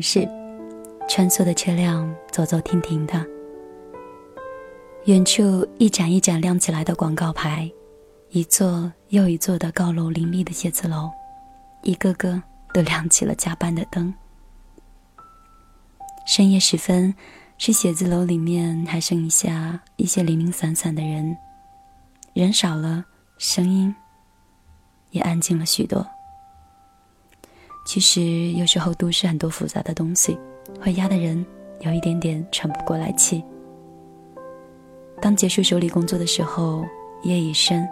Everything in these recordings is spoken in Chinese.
是，穿梭的车辆走走停停的。远处一盏一盏亮起来的广告牌，一座又一座的高楼林立的写字楼，一个个都亮起了加班的灯。深夜时分，是写字楼里面还剩下一些零零散散的人，人少了，声音也安静了许多。其实有时候都市很多复杂的东西，会压得人有一点点喘不过来气。当结束手里工作的时候，夜已深。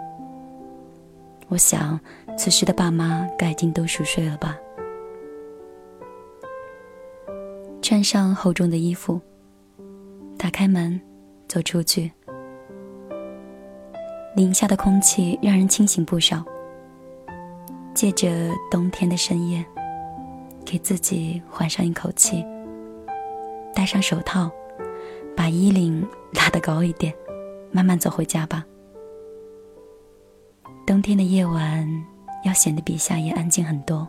我想，此时的爸妈该已经都熟睡了吧。穿上厚重的衣服，打开门，走出去。零下的空气让人清醒不少。借着冬天的深夜，给自己缓上一口气。戴上手套。把衣领拉得高一点，慢慢走回家吧。冬天的夜晚要显得比夏夜安静很多，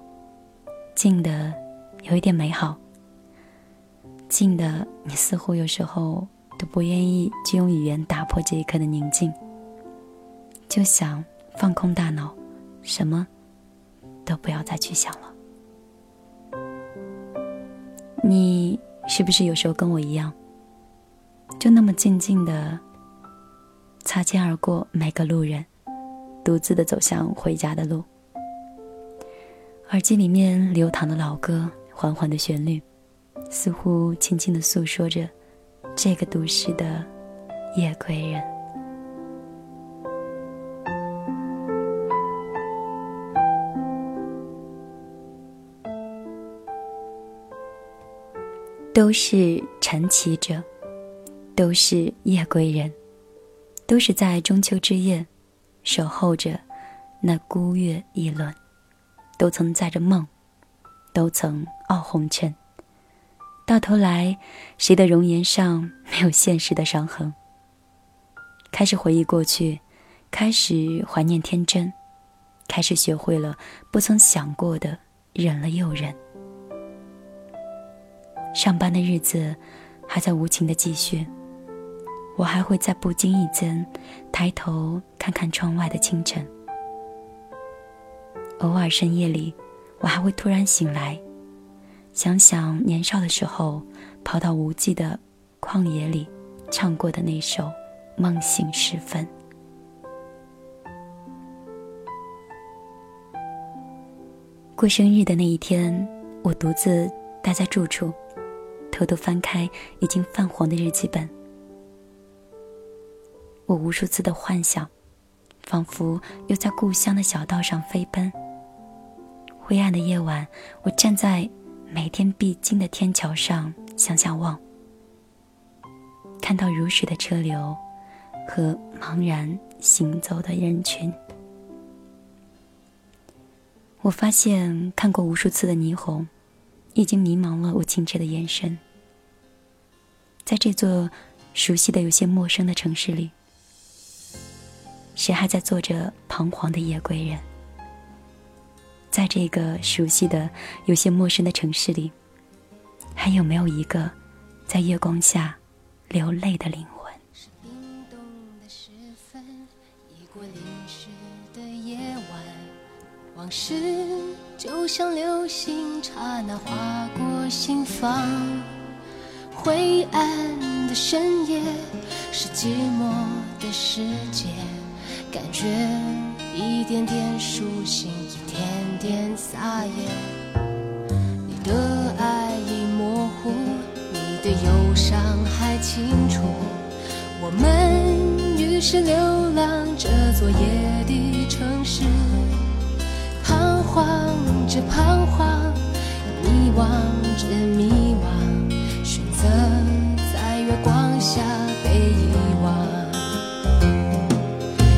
静的有一点美好。静的你似乎有时候都不愿意去用语言打破这一刻的宁静，就想放空大脑，什么都不要再去想了。你是不是有时候跟我一样？就那么静静的擦肩而过每个路人，独自的走向回家的路。耳机里面流淌的老歌，缓缓的旋律，似乎轻轻的诉说着这个都市的夜归人。都是晨起者。都是夜归人，都是在中秋之夜守候着那孤月一轮，都曾载着梦，都曾傲红尘。到头来，谁的容颜上没有现实的伤痕？开始回忆过去，开始怀念天真，开始学会了不曾想过的忍了又忍。上班的日子还在无情的继续。我还会在不经意间抬头看看窗外的清晨，偶尔深夜里，我还会突然醒来，想想年少的时候跑到无际的旷野里唱过的那首《梦醒时分》。过生日的那一天，我独自待在住处，偷偷翻开已经泛黄的日记本。我无数次的幻想，仿佛又在故乡的小道上飞奔。灰暗的夜晚，我站在每天必经的天桥上，向下望，看到如水的车流和茫然行走的人群。我发现，看过无数次的霓虹，已经迷茫了我清澈的眼神。在这座熟悉的、有些陌生的城市里。谁还在做着彷徨的夜归人？在这个熟悉的、有些陌生的城市里，还有没有一个在月光下流泪的灵魂？往事就像流星，刹那划过心房。灰暗的深夜，是寂寞的世界。感觉一点点苏醒，一点点撒野。你的爱已模糊，你的忧伤还清楚。我们于是流浪这座夜的城市，彷徨着彷徨，迷惘着迷惘，色在月光下被遗忘。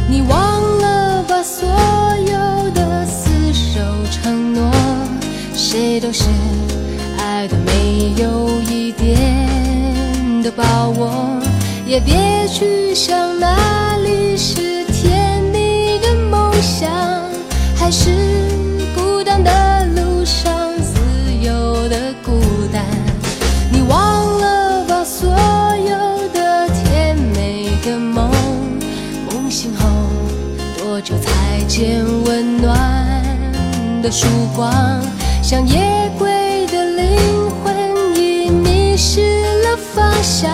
你忘了把所有的厮守承诺，谁都是爱的没有一点的把握，也别去想哪里是甜蜜的梦想，还是曙光，像夜鬼的灵魂已迷失了方向，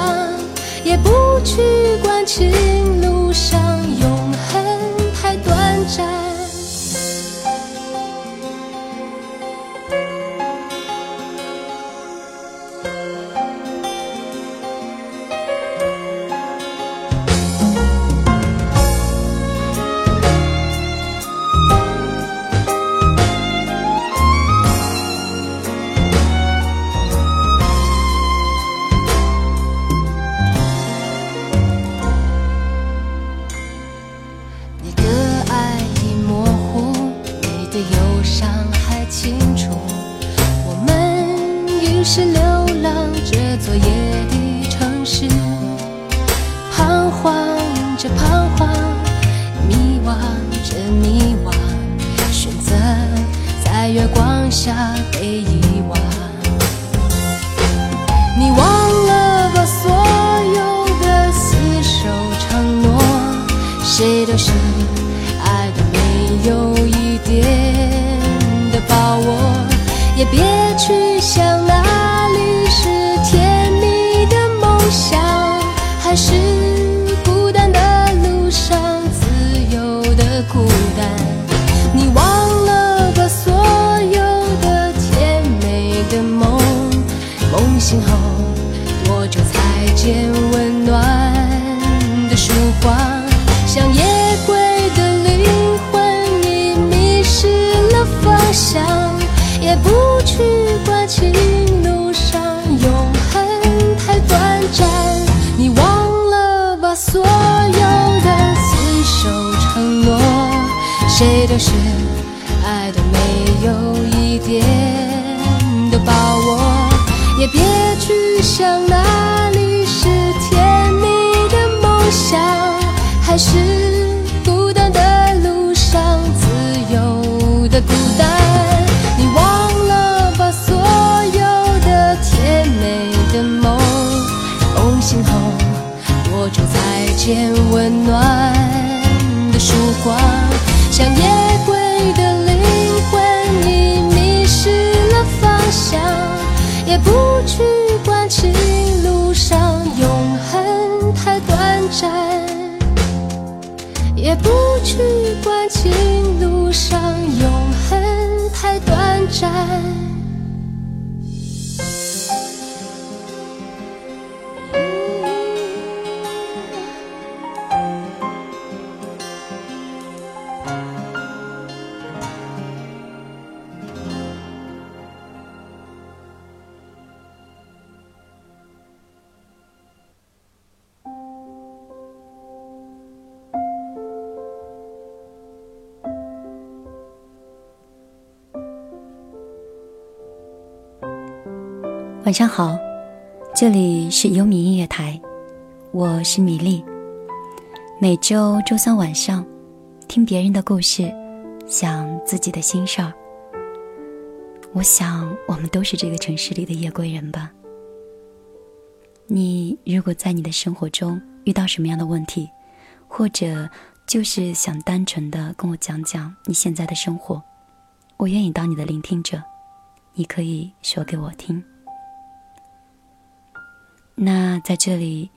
也不去管情路上永恒太短暂。像夜鬼的灵魂已迷失了方向，也不去管情路上永恒太短暂，也不去管情路上永恒太短暂。晚上好，这里是优米音乐台，我是米粒。每周周三晚上，听别人的故事，想自己的心事儿。我想，我们都是这个城市里的夜归人吧。你如果在你的生活中遇到什么样的问题，或者就是想单纯的跟我讲讲你现在的生活，我愿意当你的聆听者，你可以说给我听。那在这里，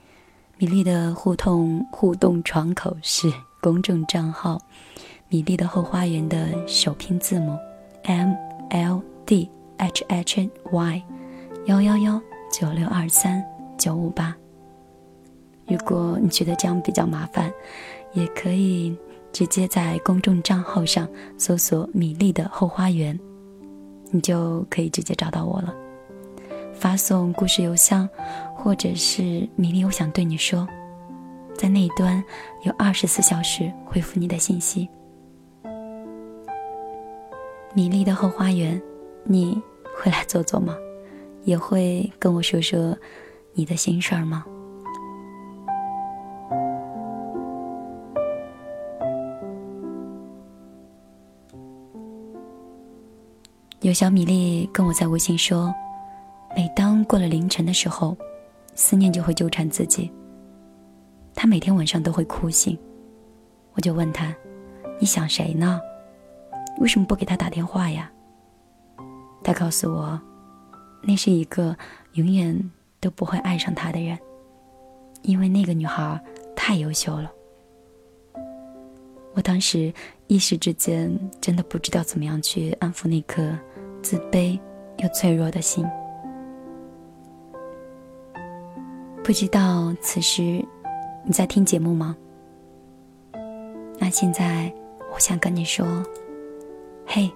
米粒的互动互动窗口是公众账号“米粒的后花园”的首拼字母 M L D H H Y 幺幺幺九六二三九五八。如果你觉得这样比较麻烦，也可以直接在公众账号上搜索“米粒的后花园”，你就可以直接找到我了。发送故事邮箱，或者是米粒，我想对你说，在那一端有二十四小时回复你的信息。米粒的后花园，你会来坐坐吗？也会跟我说说你的心事儿吗？有小米粒跟我在微信说。每当过了凌晨的时候，思念就会纠缠自己。他每天晚上都会哭醒，我就问他：“你想谁呢？为什么不给他打电话呀？他告诉我，那是一个永远都不会爱上他的人，因为那个女孩太优秀了。我当时一时之间真的不知道怎么样去安抚那颗自卑又脆弱的心。不知道此时你在听节目吗？那现在我想跟你说，嘿，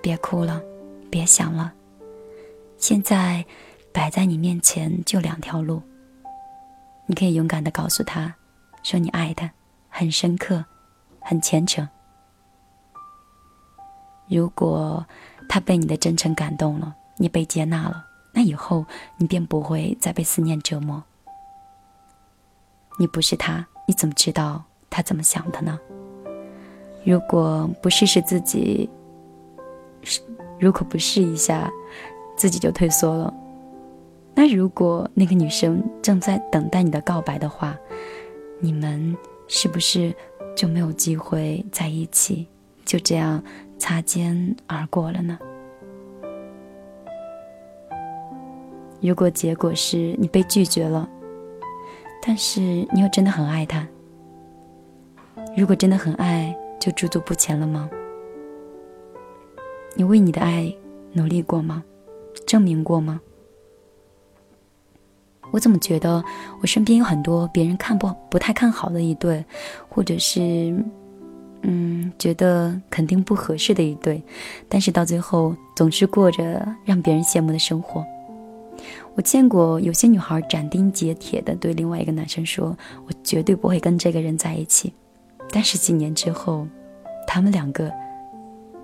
别哭了，别想了。现在摆在你面前就两条路，你可以勇敢的告诉他，说你爱他，很深刻，很虔诚。如果他被你的真诚感动了，你被接纳了，那以后你便不会再被思念折磨。你不是他，你怎么知道他怎么想的呢？如果不试试自己，如果不试一下，自己就退缩了。那如果那个女生正在等待你的告白的话，你们是不是就没有机会在一起，就这样擦肩而过了呢？如果结果是你被拒绝了。但是你又真的很爱他。如果真的很爱，就驻足不前了吗？你为你的爱努力过吗？证明过吗？我怎么觉得我身边有很多别人看不不太看好的一对，或者是，嗯，觉得肯定不合适的一对，但是到最后总是过着让别人羡慕的生活。我见过有些女孩斩钉截铁地对另外一个男生说：“我绝对不会跟这个人在一起。”但是几年之后，他们两个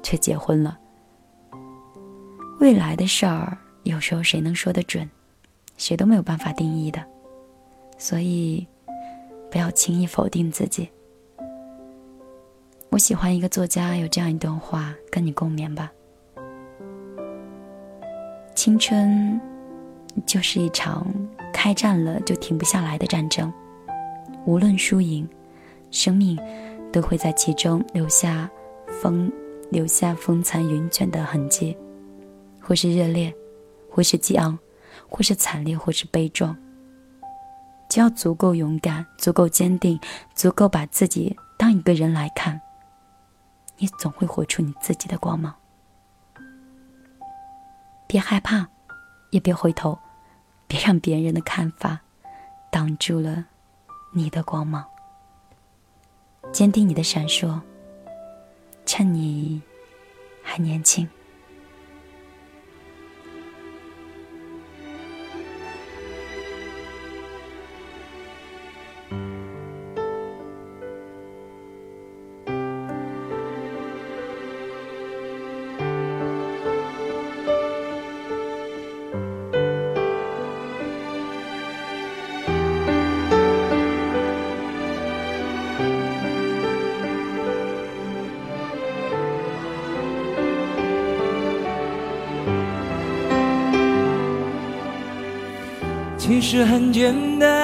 却结婚了。未来的事儿，有时候谁能说得准？谁都没有办法定义的。所以，不要轻易否定自己。我喜欢一个作家有这样一段话，跟你共勉吧：青春。就是一场开战了就停不下来的战争，无论输赢，生命都会在其中留下风留下风残云卷的痕迹，或是热烈，或是激昂，或是惨烈，或是悲壮。只要足够勇敢，足够坚定，足够把自己当一个人来看，你总会活出你自己的光芒。别害怕，也别回头。别让别人的看法挡住了你的光芒，坚定你的闪烁。趁你还年轻。其实很简单，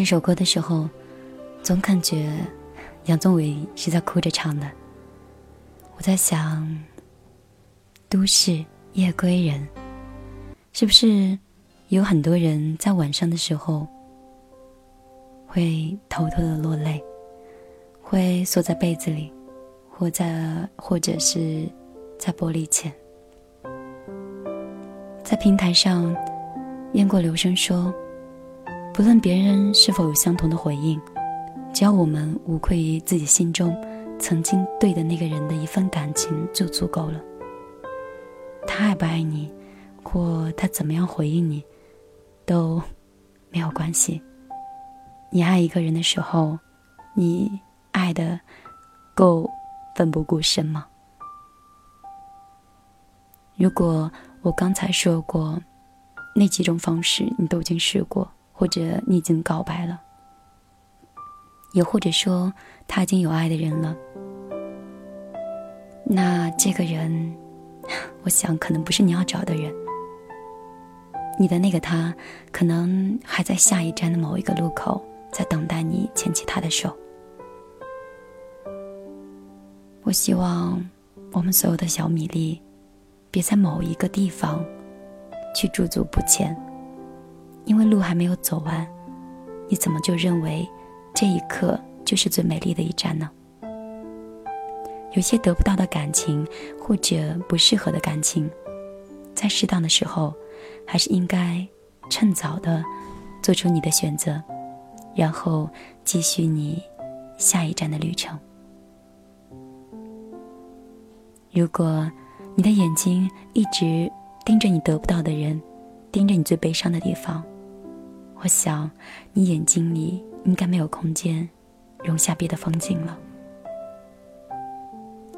这首歌的时候，总感觉杨宗纬是在哭着唱的。我在想，都市夜归人，是不是有很多人在晚上的时候会偷偷的落泪，会缩在被子里，或在或者是在玻璃前，在平台上，雁过留声说。不论别人是否有相同的回应，只要我们无愧于自己心中曾经对的那个人的一份感情就足够了。他爱不爱你，或他怎么样回应你，都没有关系。你爱一个人的时候，你爱的够奋不顾身吗？如果我刚才说过那几种方式，你都已经试过。或者你已经告白了，也或者说他已经有爱的人了，那这个人，我想可能不是你要找的人。你的那个他，可能还在下一站的某一个路口，在等待你牵起他的手。我希望我们所有的小米粒，别在某一个地方去驻足不前。因为路还没有走完，你怎么就认为这一刻就是最美丽的一站呢？有些得不到的感情，或者不适合的感情，在适当的时候，还是应该趁早的做出你的选择，然后继续你下一站的旅程。如果你的眼睛一直盯着你得不到的人，盯着你最悲伤的地方。我想，你眼睛里应该没有空间容下别的风景了。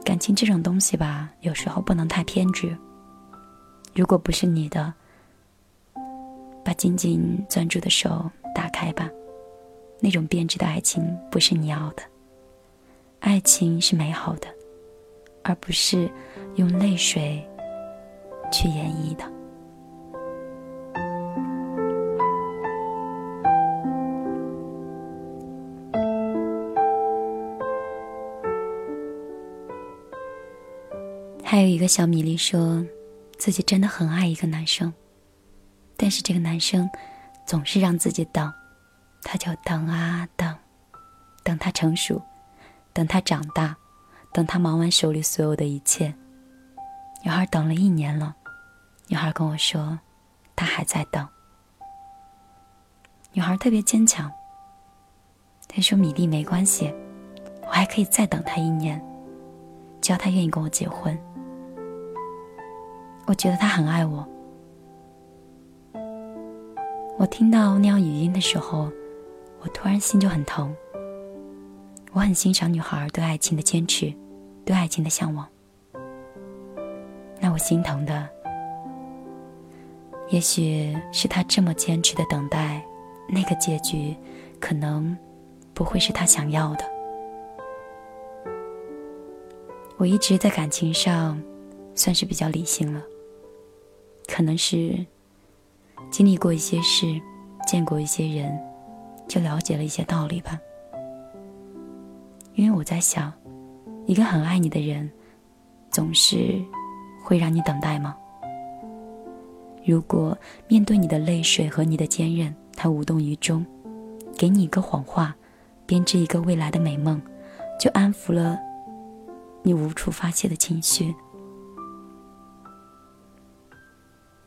感情这种东西吧，有时候不能太偏执。如果不是你的，把紧紧攥住的手打开吧。那种变质的爱情不是你要的。爱情是美好的，而不是用泪水去演绎的。还有一个小米粒说，自己真的很爱一个男生，但是这个男生总是让自己等，他就等啊等，等他成熟，等他长大，等他忙完手里所有的一切。女孩等了一年了，女孩跟我说，她还在等。女孩特别坚强。她说：“米粒没关系，我还可以再等他一年，只要他愿意跟我结婚。”我觉得他很爱我。我听到那样语音的时候，我突然心就很疼。我很欣赏女孩对爱情的坚持，对爱情的向往。那我心疼的，也许是他这么坚持的等待，那个结局，可能不会是他想要的。我一直在感情上，算是比较理性了。可能是经历过一些事，见过一些人，就了解了一些道理吧。因为我在想，一个很爱你的人，总是会让你等待吗？如果面对你的泪水和你的坚韧，他无动于衷，给你一个谎话，编织一个未来的美梦，就安抚了你无处发泄的情绪。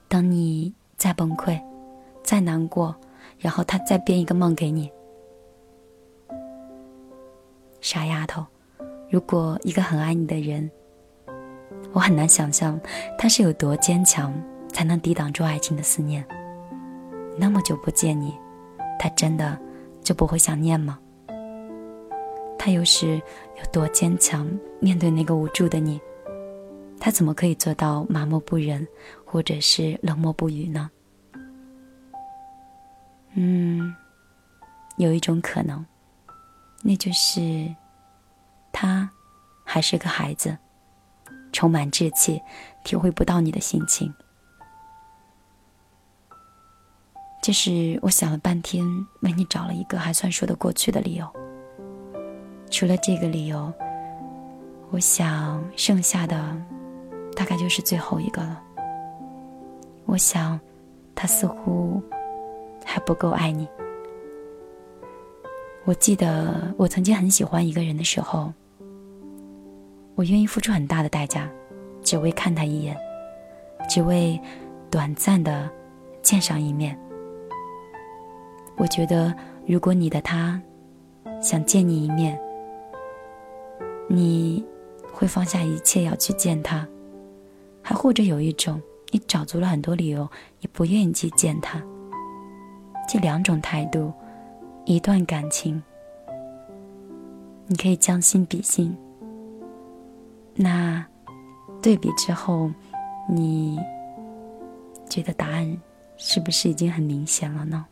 当你再崩溃、再难过，然后他再编一个梦给你，傻丫头。如果一个很爱你的人，我很难想象他是有多坚强，才能抵挡住爱情的思念。那么久不见你，他真的就不会想念吗？他又是有多坚强，面对那个无助的你？他怎么可以做到麻木不仁，或者是冷漠不语呢？嗯，有一种可能，那就是他还是个孩子，充满稚气，体会不到你的心情。这是我想了半天，为你找了一个还算说得过去的理由。除了这个理由，我想剩下的。大概就是最后一个了。我想，他似乎还不够爱你。我记得我曾经很喜欢一个人的时候，我愿意付出很大的代价，只为看他一眼，只为短暂的见上一面。我觉得，如果你的他想见你一面，你会放下一切要去见他。还或者有一种，你找足了很多理由，也不愿意去见他。这两种态度，一段感情，你可以将心比心。那对比之后，你觉得答案是不是已经很明显了呢？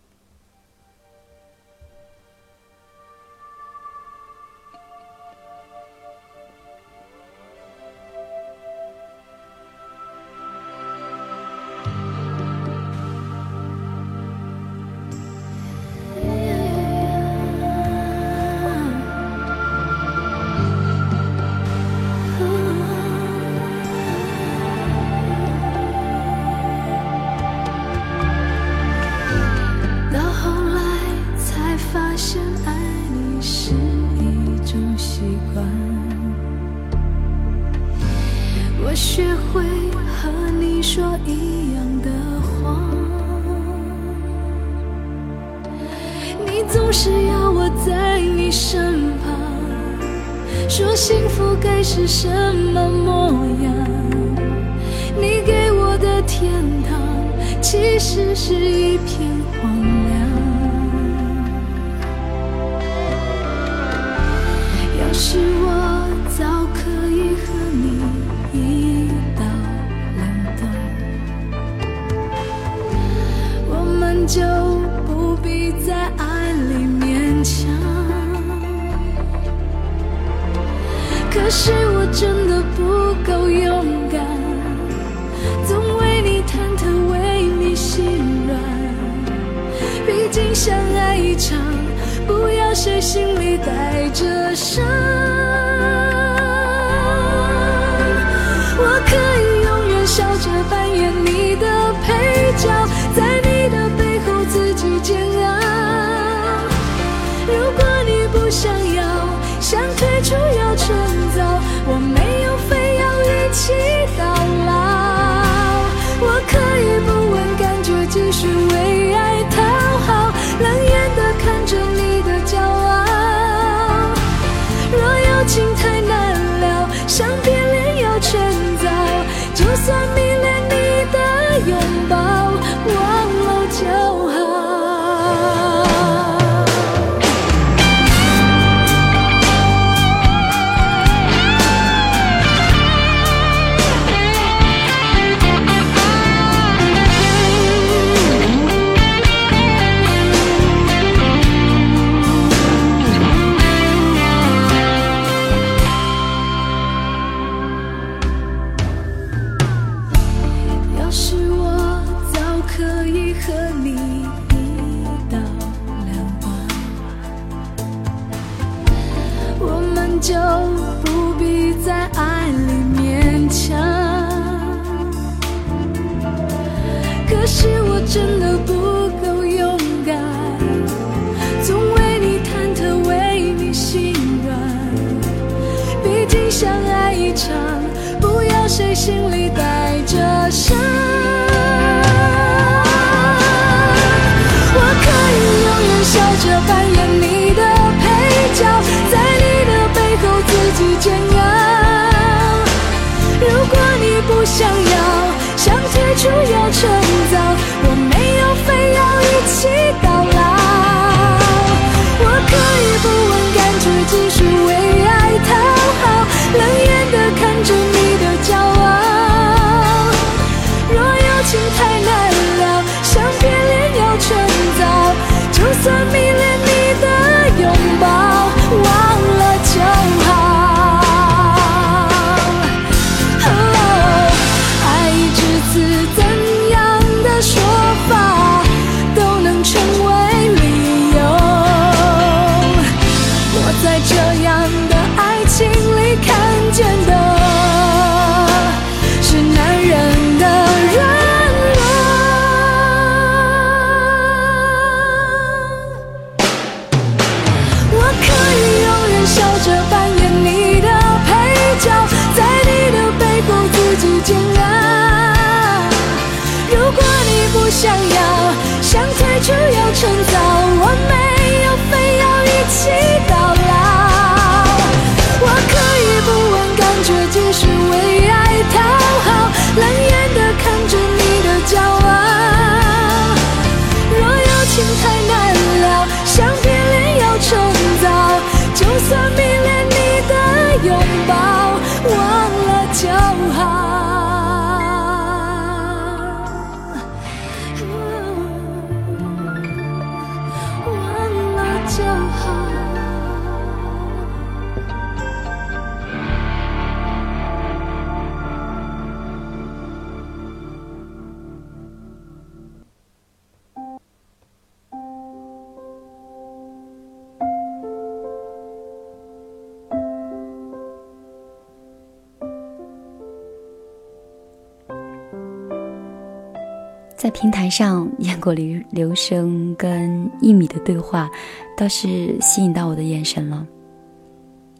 上，燕果刘刘生跟一米的对话，倒是吸引到我的眼神了。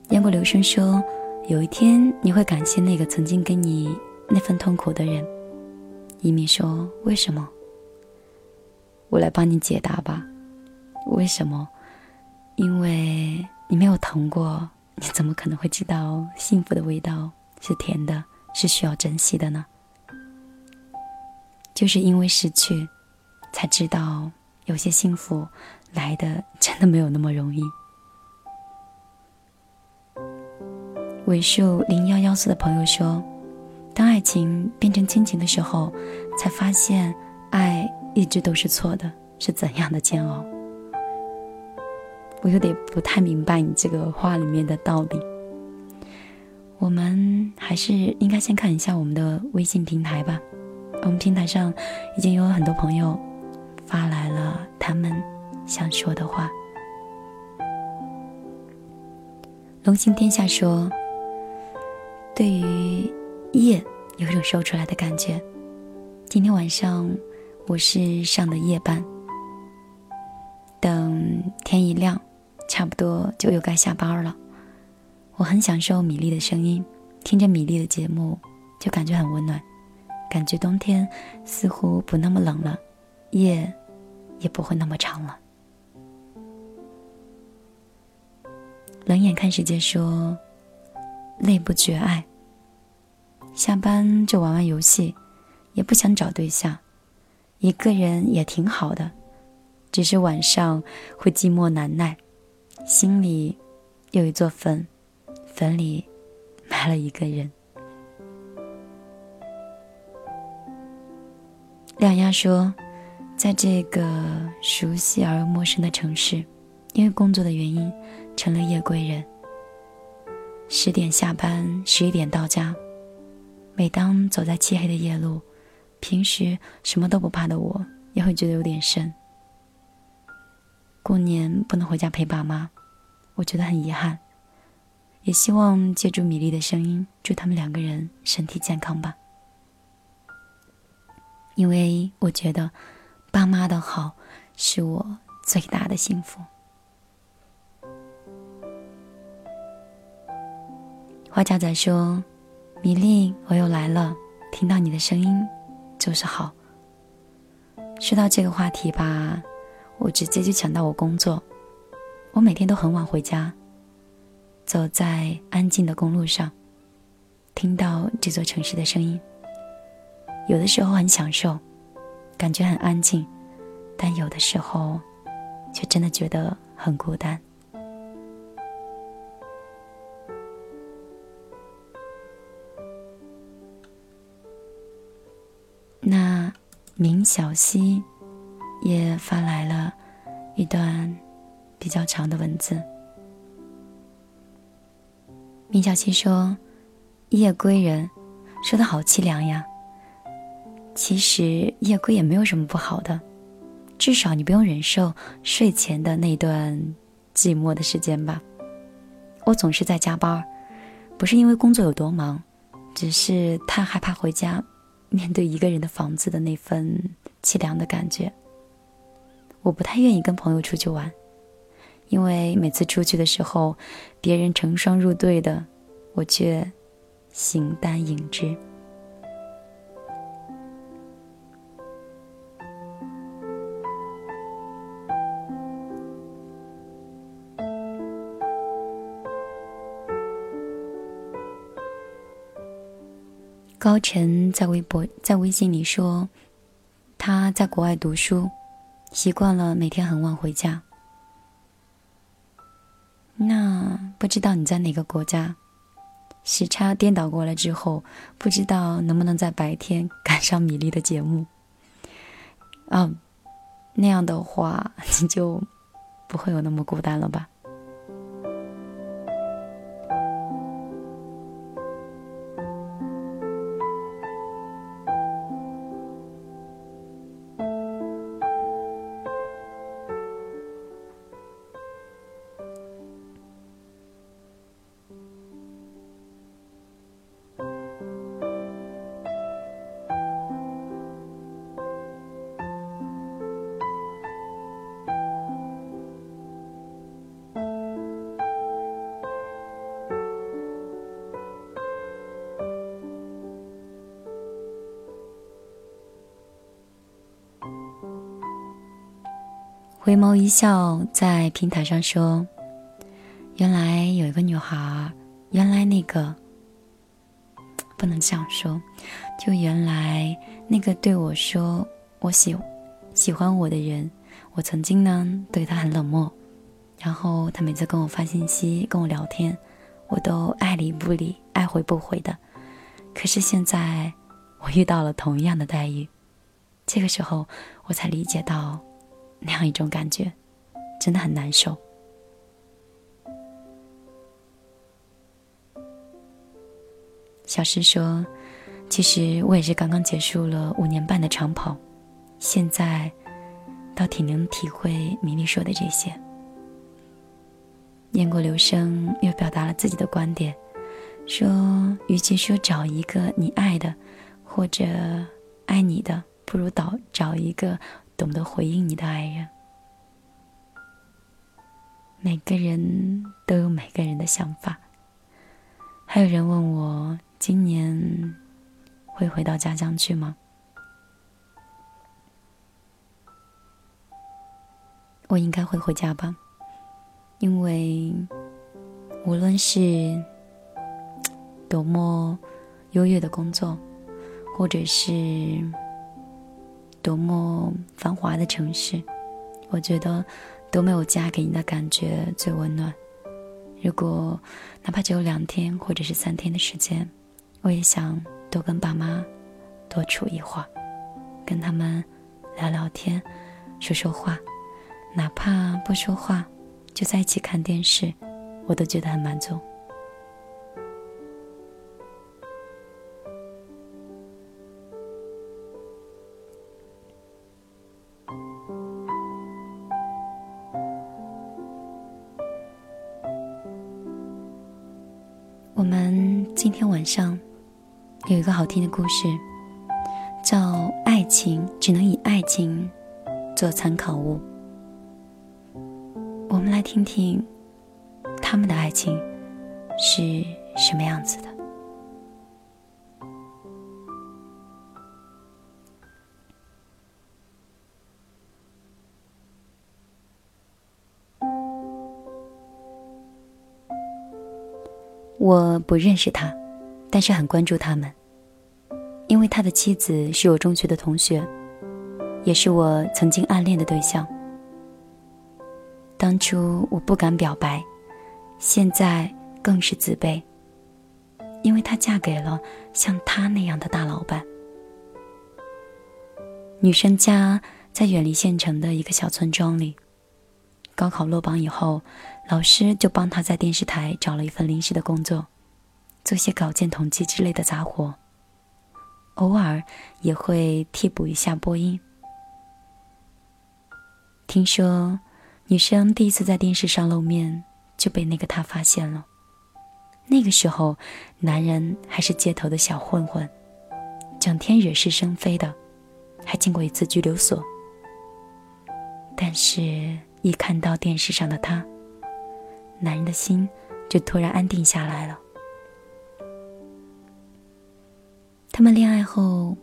燕果刘生说：“有一天你会感谢那个曾经给你那份痛苦的人。”一米说：“为什么？”我来帮你解答吧。为什么？因为你没有疼过，你怎么可能会知道幸福的味道是甜的，是需要珍惜的呢？就是因为失去，才知道有些幸福来的真的没有那么容易。尾数零幺幺四的朋友说：“当爱情变成亲情的时候，才发现爱一直都是错的，是怎样的煎熬。”我有点不太明白你这个话里面的道理。我们还是应该先看一下我们的微信平台吧。我们平台上已经有很多朋友发来了他们想说的话。龙行天下说：“对于夜有一种说出来的感觉。今天晚上我是上的夜班，等天一亮，差不多就又该下班了。我很享受米粒的声音，听着米粒的节目就感觉很温暖。”感觉冬天似乎不那么冷了，夜也不会那么长了。冷眼看世界说：“累不觉爱。”下班就玩玩游戏，也不想找对象，一个人也挺好的，只是晚上会寂寞难耐，心里有一座坟，坟里埋了一个人。亮丫说，在这个熟悉而又陌生的城市，因为工作的原因，成了夜归人。十点下班，十一点到家。每当走在漆黑的夜路，平时什么都不怕的我，也会觉得有点瘆。过年不能回家陪爸妈，我觉得很遗憾。也希望借助米粒的声音，祝他们两个人身体健康吧。因为我觉得，爸妈的好是我最大的幸福。花甲仔说：“米粒，我又来了，听到你的声音就是好。”说到这个话题吧，我直接就想到我工作。我每天都很晚回家，走在安静的公路上，听到这座城市的声音。有的时候很享受，感觉很安静，但有的时候，却真的觉得很孤单。那明小溪也发来了一段比较长的文字。明小溪说：“夜归人，说的好凄凉呀。”其实夜归也没有什么不好的，至少你不用忍受睡前的那段寂寞的时间吧。我总是在加班，不是因为工作有多忙，只是太害怕回家，面对一个人的房子的那份凄凉的感觉。我不太愿意跟朋友出去玩，因为每次出去的时候，别人成双入对的，我却形单影只。高晨在微博、在微信里说，他在国外读书，习惯了每天很晚回家。那不知道你在哪个国家？时差颠倒过来之后，不知道能不能在白天 赶上米粒的节目？啊，那样的话，你就不会有那么孤单了吧？回眸一笑，在平台上说：“原来有一个女孩，原来那个不能这样说，就原来那个对我说我喜喜欢我的人，我曾经呢对他很冷漠，然后他每次跟我发信息跟我聊天，我都爱理不理，爱回不回的。可是现在我遇到了同样的待遇，这个时候我才理解到。”那样一种感觉，真的很难受。小诗说：“其实我也是刚刚结束了五年半的长跑，现在倒挺能体会米粒说的这些。”雁过留声又表达了自己的观点，说：“与其说找一个你爱的，或者爱你的，不如找找一个。”懂得回应你的爱人。每个人都有每个人的想法。还有人问我今年会回到家乡去吗？我应该会回家吧，因为无论是多么优越的工作，或者是。多么繁华的城市，我觉得都没有家给你的感觉最温暖。如果哪怕只有两天或者是三天的时间，我也想多跟爸妈多处一会儿，跟他们聊聊天，说说话，哪怕不说话，就在一起看电视，我都觉得很满足。一个好听的故事，叫《爱情只能以爱情做参考物》。我们来听听他们的爱情是什么样子的。我不认识他，但是很关注他们，因为他的妻子是我中学的同学，也是我曾经暗恋的对象。当初我不敢表白，现在更是自卑，因为她嫁给了像他那样的大老板。女生家在远离县城的一个小村庄里。高考落榜以后，老师就帮她在电视台找了一份临时的工作，做些稿件统计之类的杂活，偶尔也会替补一下播音。听说女生第一次在电视上露面就被那个他发现了，那个时候男人还是街头的小混混，整天惹是生非的，还进过一次拘留所。但是。一看到电视上的他，男人的心就突然安定下来了。他们恋爱后，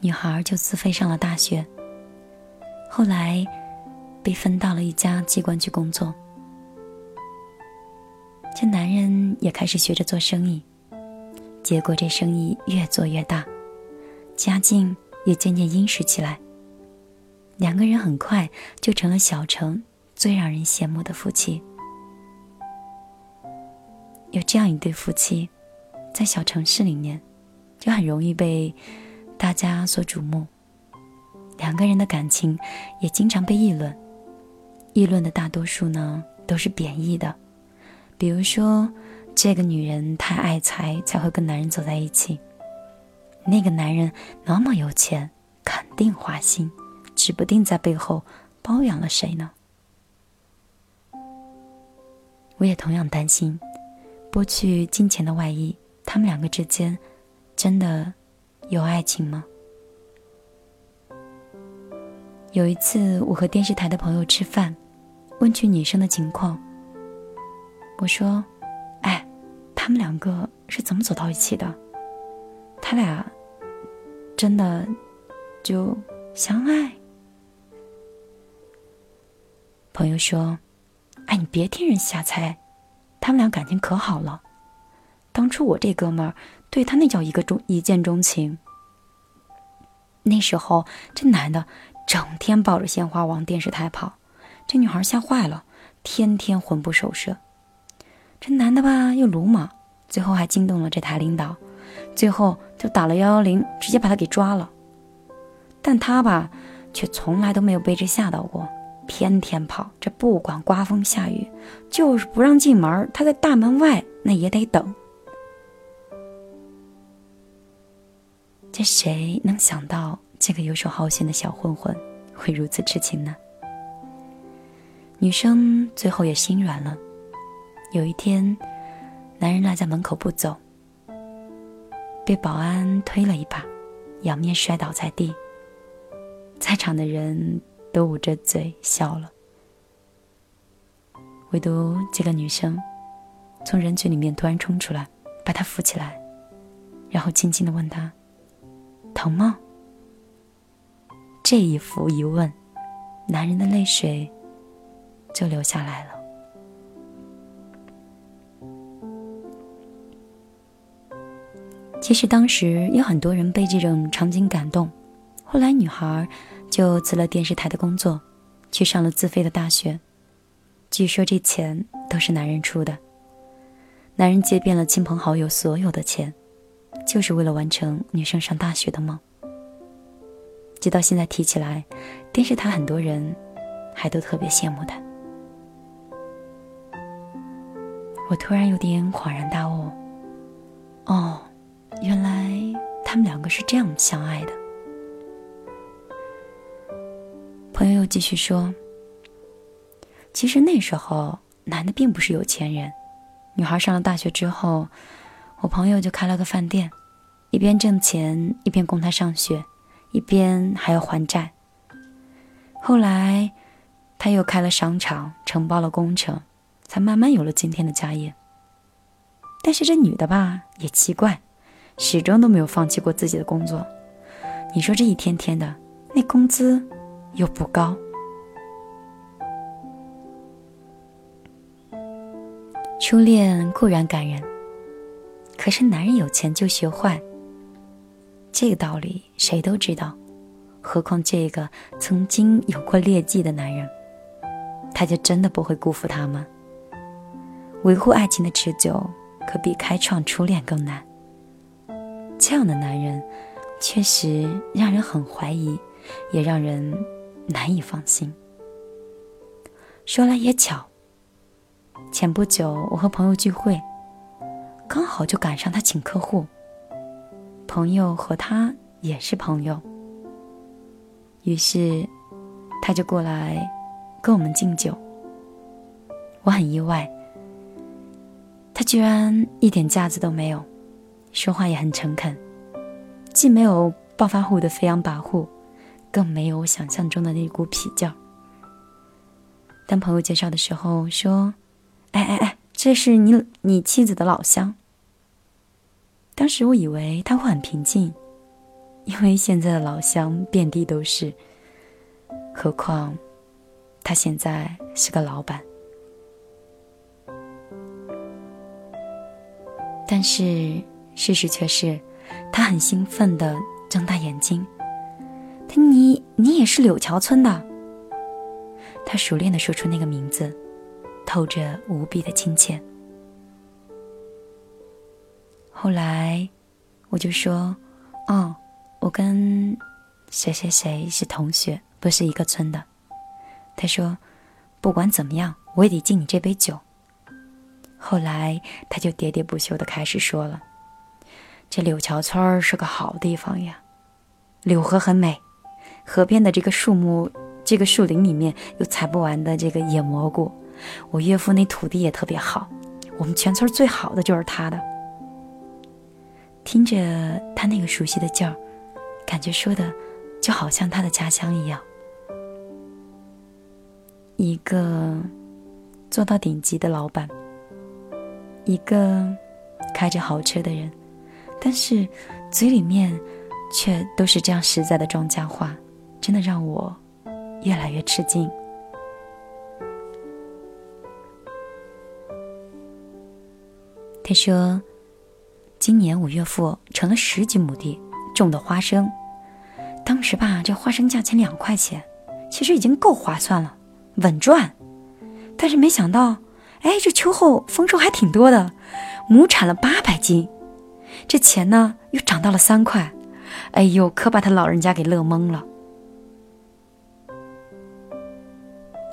女孩就自费上了大学。后来，被分到了一家机关去工作。这男人也开始学着做生意，结果这生意越做越大，家境也渐渐殷实起来。两个人很快就成了小城。最让人羡慕的夫妻，有这样一对夫妻，在小城市里面，就很容易被大家所瞩目。两个人的感情也经常被议论，议论的大多数呢都是贬义的，比如说这个女人太爱财才会跟男人走在一起，那个男人那么有钱，肯定花心，指不定在背后包养了谁呢。我也同样担心，剥去金钱的外衣，他们两个之间真的有爱情吗？有一次，我和电视台的朋友吃饭，问去女生的情况。我说：“哎，他们两个是怎么走到一起的？他俩真的就相爱？”朋友说。哎，你别听人瞎猜，他们俩感情可好了。当初我这哥们儿对他那叫一个钟一见钟情。那时候这男的整天抱着鲜花往电视台跑，这女孩吓坏了，天天魂不守舍。这男的吧又鲁莽，最后还惊动了这台领导，最后就打了幺幺零，直接把他给抓了。但他吧却从来都没有被这吓到过。天天跑，这不管刮风下雨，就是不让进门。他在大门外，那也得等。这谁能想到，这个游手好闲的小混混会如此痴情呢？女生最后也心软了。有一天，男人赖在门口不走，被保安推了一把，仰面摔倒在地。在场的人。都捂着嘴笑了，唯独这个女生从人群里面突然冲出来，把他扶起来，然后轻轻的问他：“疼吗？”这一扶一问，男人的泪水就流下来了。其实当时有很多人被这种场景感动，后来女孩。就辞了电视台的工作，去上了自费的大学。据说这钱都是男人出的，男人借遍了亲朋好友所有的钱，就是为了完成女生上大学的梦。直到现在提起来，电视台很多人还都特别羡慕他。我突然有点恍然大悟，哦，原来他们两个是这样相爱的。朋友又继续说：“其实那时候男的并不是有钱人，女孩上了大学之后，我朋友就开了个饭店，一边挣钱，一边供他上学，一边还要还债。后来，他又开了商场，承包了工程，才慢慢有了今天的家业。但是这女的吧，也奇怪，始终都没有放弃过自己的工作。你说这一天天的，那工资又不高。初恋固然感人，可是男人有钱就学坏，这个道理谁都知道。何况这个曾经有过劣迹的男人，他就真的不会辜负她吗？维护爱情的持久，可比开创初恋更难。这样的男人。确实让人很怀疑，也让人难以放心。说来也巧，前不久我和朋友聚会，刚好就赶上他请客户。朋友和他也是朋友，于是他就过来跟我们敬酒。我很意外，他居然一点架子都没有，说话也很诚恳。既没有暴发户的飞扬跋扈，更没有我想象中的那股痞劲儿。当朋友介绍的时候说：“哎哎哎，这是你你妻子的老乡。”当时我以为他会很平静，因为现在的老乡遍地都是。何况他现在是个老板。但是事实却是。他很兴奋的睁大眼睛，他你你也是柳桥村的？他熟练的说出那个名字，透着无比的亲切。后来，我就说：“哦，我跟谁谁谁是同学，不是一个村的。”他说：“不管怎么样，我也得敬你这杯酒。”后来，他就喋喋不休的开始说了。这柳桥村是个好地方呀，柳河很美，河边的这个树木，这个树林里面有采不完的这个野蘑菇。我岳父那土地也特别好，我们全村最好的就是他的。听着他那个熟悉的劲儿，感觉说的就好像他的家乡一样。一个做到顶级的老板，一个开着豪车的人。但是，嘴里面却都是这样实在的庄稼话，真的让我越来越吃惊。他说：“今年我岳父成了十几亩地种的花生，当时吧，这花生价钱两块钱，其实已经够划算了，稳赚。但是没想到，哎，这秋后丰收还挺多的，亩产了八百斤。”这钱呢，又涨到了三块，哎呦，可把他老人家给乐懵了。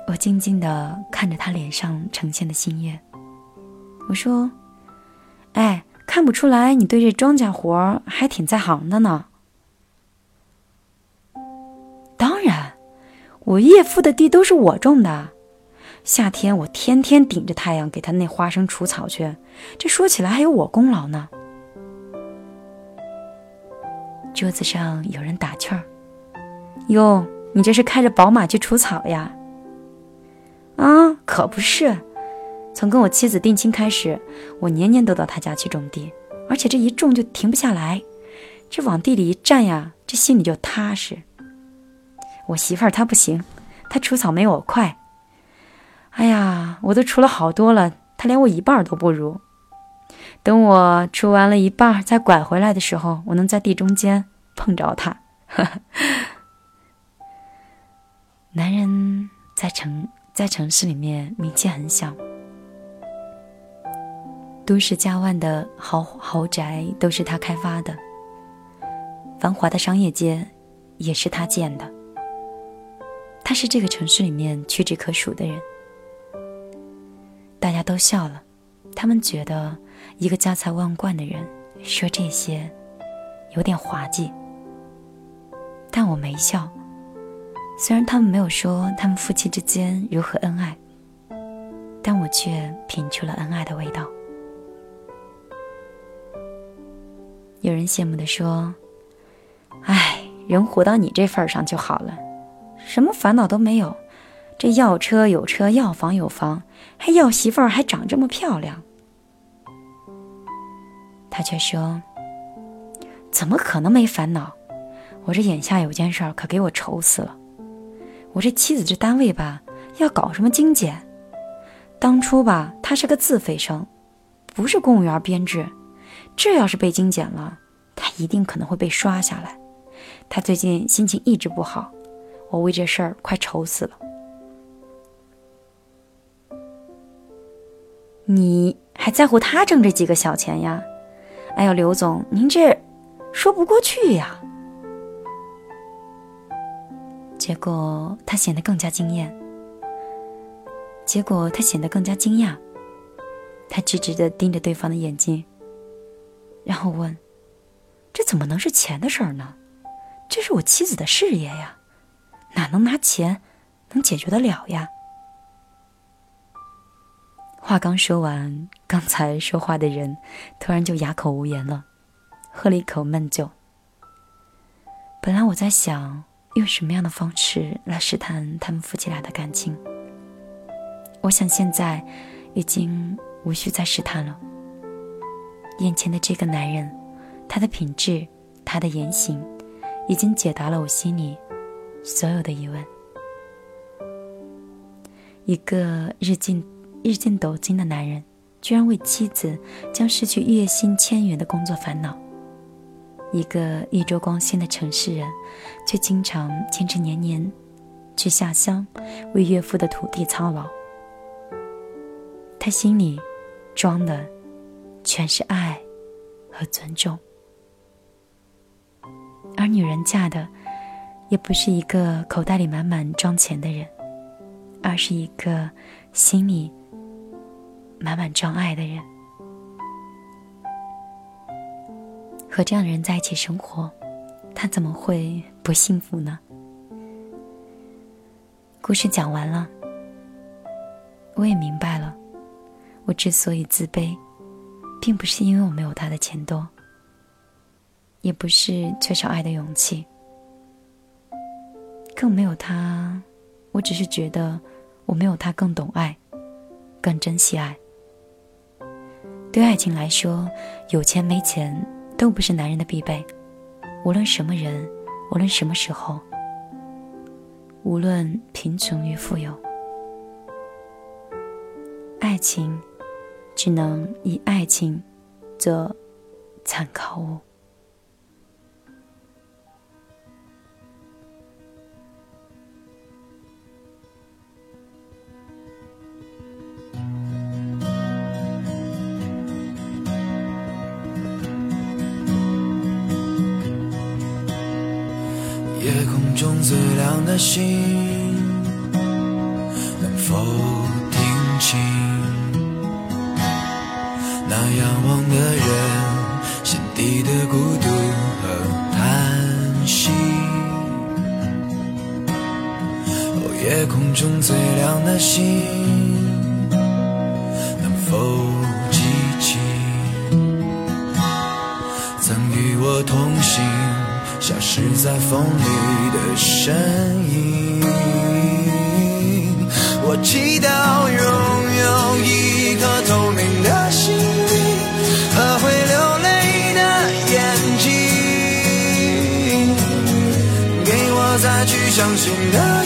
我静静的看着他脸上呈现的心悦，我说：“哎，看不出来你对这庄稼活还挺在行的呢。”当然，我岳父的地都是我种的，夏天我天天顶着太阳给他那花生除草去，这说起来还有我功劳呢。桌子上有人打趣儿：“哟，你这是开着宝马去除草呀？”“啊，可不是。从跟我妻子定亲开始，我年年都到他家去种地，而且这一种就停不下来。这往地里一站呀，这心里就踏实。我媳妇儿她不行，她除草没我快。哎呀，我都除了好多了，她连我一半都不如。”等我除完了一半，再拐回来的时候，我能在地中间碰着她。男人在城在城市里面名气很小，都市家万的豪豪宅都是他开发的，繁华的商业街也是他建的。他是这个城市里面屈指可数的人，大家都笑了，他们觉得。一个家财万贯的人说这些，有点滑稽。但我没笑。虽然他们没有说他们夫妻之间如何恩爱，但我却品出了恩爱的味道。有人羡慕地说：“哎，人活到你这份儿上就好了，什么烦恼都没有。这要车有车，要房有房，还要媳妇儿，还长这么漂亮。”他却说：“怎么可能没烦恼？我这眼下有件事儿可给我愁死了。我这妻子这单位吧，要搞什么精简。当初吧，她是个自费生，不是公务员编制。这要是被精简了，他一定可能会被刷下来。他最近心情一直不好，我为这事儿快愁死了。你还在乎他挣这几个小钱呀？”哎呦，刘总，您这说不过去呀！结果他显得更加惊艳。结果他显得更加惊讶。他直直的盯着对方的眼睛，然后问：“这怎么能是钱的事儿呢？这是我妻子的事业呀，哪能拿钱能解决得了呀？”话刚说完，刚才说话的人突然就哑口无言了，喝了一口闷酒。本来我在想用什么样的方式来试探他们夫妻俩的感情，我想现在已经无需再试探了。眼前的这个男人，他的品质，他的言行，已经解答了我心里所有的疑问。一个日进。日进斗金的男人，居然为妻子将失去月薪千元的工作烦恼；一个衣着光鲜的城市人，却经常坚持年年去下乡为岳父的土地操劳。他心里装的全是爱和尊重，而女人嫁的也不是一个口袋里满满装钱的人，而是一个心里。满满装爱的人，和这样的人在一起生活，他怎么会不幸福呢？故事讲完了，我也明白了，我之所以自卑，并不是因为我没有他的钱多，也不是缺少爱的勇气，更没有他，我只是觉得我没有他更懂爱，更珍惜爱。对爱情来说，有钱没钱都不是男人的必备。无论什么人，无论什么时候，无论贫穷与富有，爱情只能以爱情做参考物。夜空中最亮的星，仰望的人心底的孤独和叹息？哦，夜空中最亮的星，能否记起曾与我同行？消失在风里的身影。我祈祷相信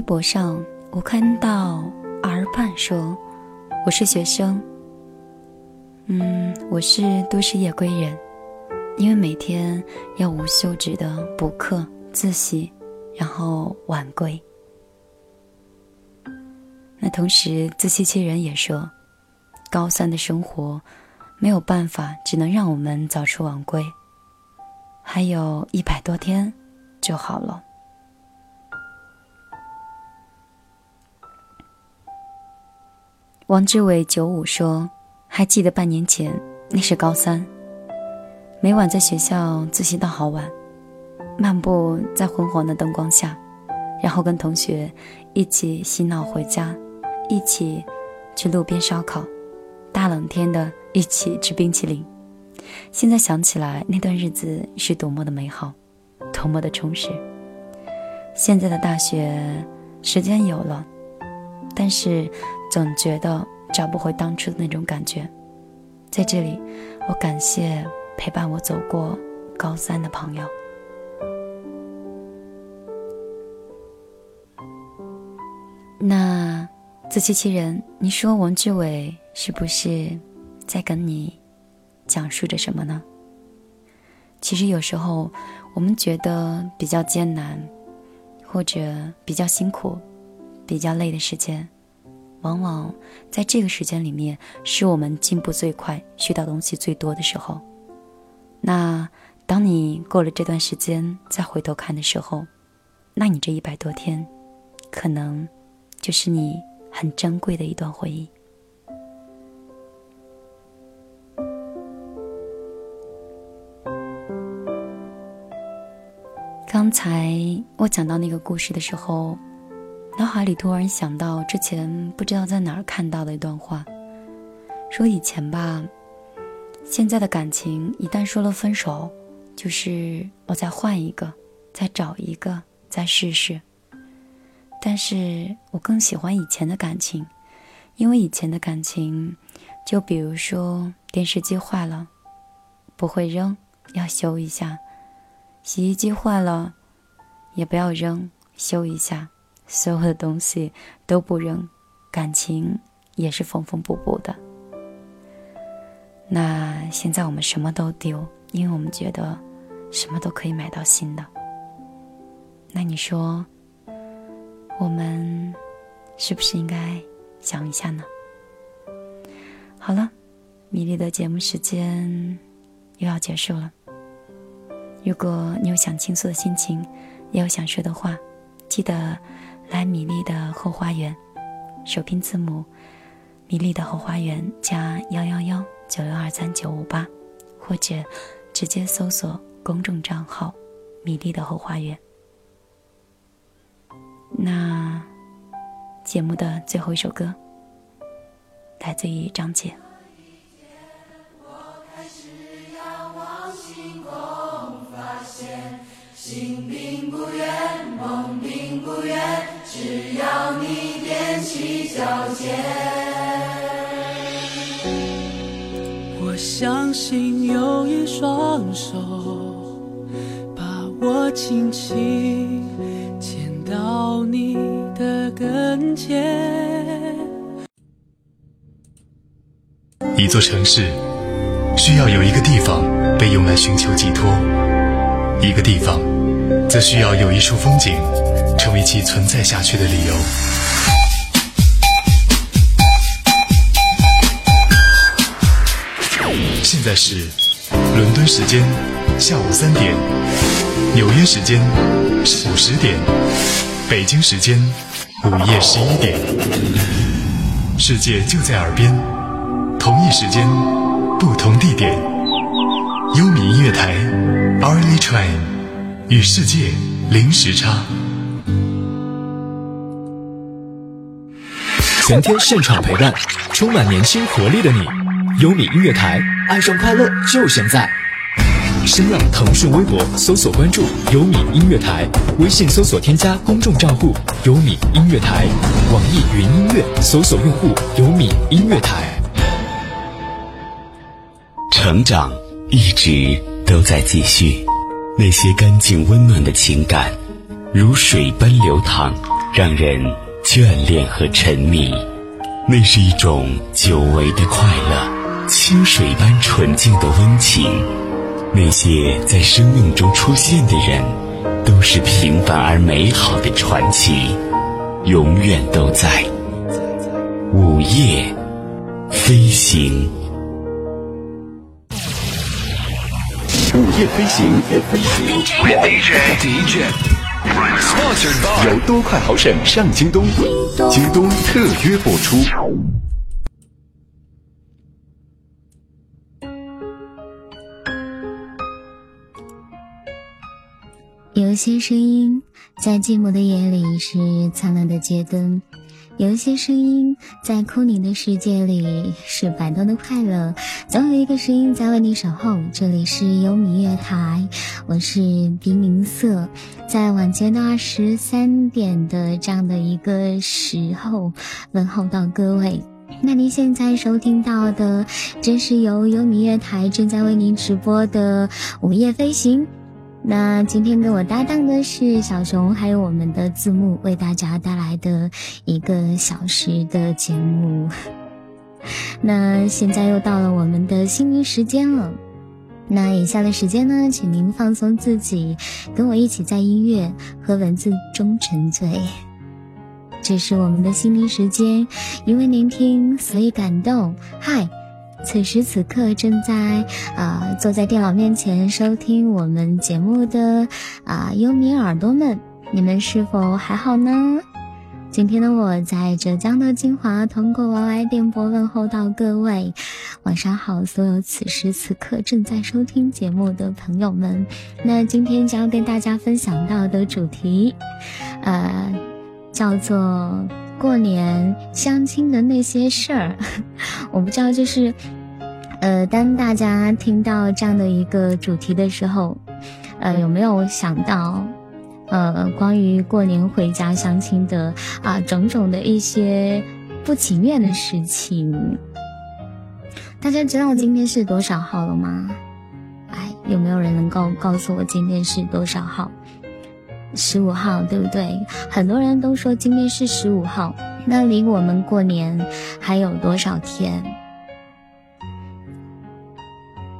微博上，我看到儿伴说：“我是学生，嗯，我是都市夜归人，因为每天要无休止的补课、自习，然后晚归。”那同时，自欺欺人也说：“高三的生活没有办法，只能让我们早出晚归，还有一百多天就好了。”王志伟九五说：“还记得半年前，那是高三，每晚在学校自习到好晚，漫步在昏黄的灯光下，然后跟同学一起嬉闹回家，一起去路边烧烤，大冷天的一起吃冰淇淋。现在想起来，那段日子是多么的美好，多么的充实。现在的大学时间有了，但是。”总觉得找不回当初的那种感觉，在这里，我感谢陪伴我走过高三的朋友。那自欺欺人，你说王志伟是不是在跟你讲述着什么呢？其实有时候我们觉得比较艰难，或者比较辛苦、比较累的时间。往往在这个时间里面，是我们进步最快、学到东西最多的时候。那当你过了这段时间再回头看的时候，那你这一百多天，可能就是你很珍贵的一段回忆。刚才我讲到那个故事的时候。脑海里突然想到之前不知道在哪儿看到的一段话，说以前吧，现在的感情一旦说了分手，就是我再换一个，再找一个，再试试。但是我更喜欢以前的感情，因为以前的感情，就比如说电视机坏了，不会扔，要修一下；洗衣机坏了，也不要扔，修一下。所有的东西都不扔，感情也是缝缝补补的。那现在我们什么都丢，因为我们觉得什么都可以买到新的。那你说，我们是不是应该想一下呢？好了，米粒的节目时间又要结束了。如果你有想倾诉的心情，也有想说的话，记得来米粒的后花园，首拼字母米粒的后花园加幺幺幺九六二三九五八，或者直接搜索公众账号米粒的后花园。那节目的最后一首歌，来自于张杰。心并不远，梦并不远，只要你踮起脚尖。我相信有一双手把我轻轻牵到你的跟前。一座城市需要有一个地方被用来寻求寄托，一个地方。则需要有一处风景，成为其存在下去的理由。现在是伦敦时间下午三点，纽约时间午十点，北京时间午夜十一点。世界就在耳边，同一时间，不同地点。优米音乐台，Early Train。与世界零时差，全天现场陪伴，充满年轻活力的你。优米音乐台，爱上快乐就现在。新浪、腾讯微博搜索关注优米音乐台，微信搜索添加公众账户优米音乐台，网易云音乐搜索用户优米音乐台。成长一直都在继续。那些干净温暖的情感，如水般流淌，让人眷恋和沉迷。那是一种久违的快乐，清水般纯净的温情。那些在生命中出现的人，都是平凡而美好的传奇，永远都在。午夜飞行。午夜飞行，DJ，由多快好省上京东，京东特约播出。有些声音在寂寞的夜里是灿烂的街灯。有一些声音在空灵的世界里是摆动的快乐，总有一个声音在为你守候。这里是优米乐台，我是冰明色，在晚间的二十三点的这样的一个时候问候到各位。那您现在收听到的，正是由优米乐台正在为您直播的午夜飞行。那今天跟我搭档的是小熊，还有我们的字幕，为大家带来的一个小时的节目。那现在又到了我们的心灵时间了。那以下的时间呢，请您放松自己，跟我一起在音乐和文字中沉醉。这是我们的心灵时间，因为聆听，所以感动。嗨。此时此刻正在啊坐在电脑面前收听我们节目的啊优米耳朵们，你们是否还好呢？今天的我在浙江的金华，通过 YY 电波问候到各位，晚上好，所有此时此刻正在收听节目的朋友们。那今天将要跟大家分享到的主题，呃，叫做。过年相亲的那些事儿，我不知道，就是，呃，当大家听到这样的一个主题的时候，呃，有没有想到，呃，关于过年回家相亲的啊种种的一些不情愿的事情？大家知道今天是多少号了吗？哎，有没有人能够告诉我今天是多少号？十五号对不对？很多人都说今天是十五号，那离我们过年还有多少天？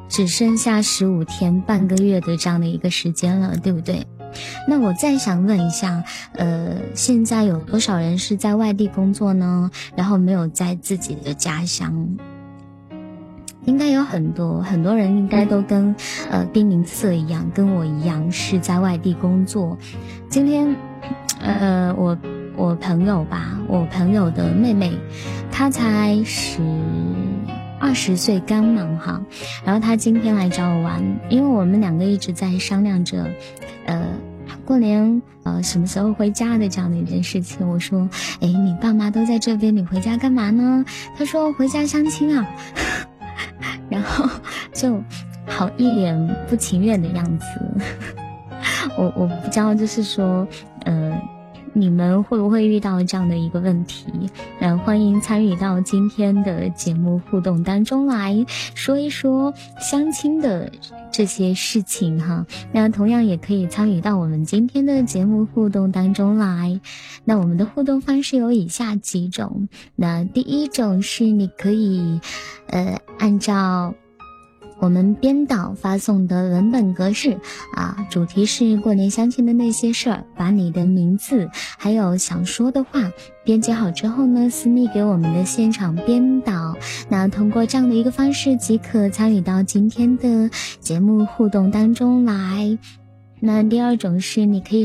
只剩下十五天，半个月的这样的一个时间了，对不对？那我再想问一下，呃，现在有多少人是在外地工作呢？然后没有在自己的家乡？应该有很多很多人，应该都跟呃冰明色一样，跟我一样是在外地工作。今天，呃，我我朋友吧，我朋友的妹妹，她才十。二十岁刚满哈，然后她今天来找我玩，因为我们两个一直在商量着，呃，过年呃什么时候回家的这样的一件事情。我说，哎，你爸妈都在这边，你回家干嘛呢？他说回家相亲啊，然后 就好一脸不情愿的样子。我我不知道，就是说，嗯。你们会不会遇到这样的一个问题？那欢迎参与到今天的节目互动当中来说一说相亲的这些事情哈。那同样也可以参与到我们今天的节目互动当中来。那我们的互动方式有以下几种。那第一种是你可以，呃，按照。我们编导发送的文本格式啊，主题是过年相亲的那些事儿，把你的名字还有想说的话编辑好之后呢，私密给我们的现场编导。那通过这样的一个方式即可参与到今天的节目互动当中来。那第二种是你可以。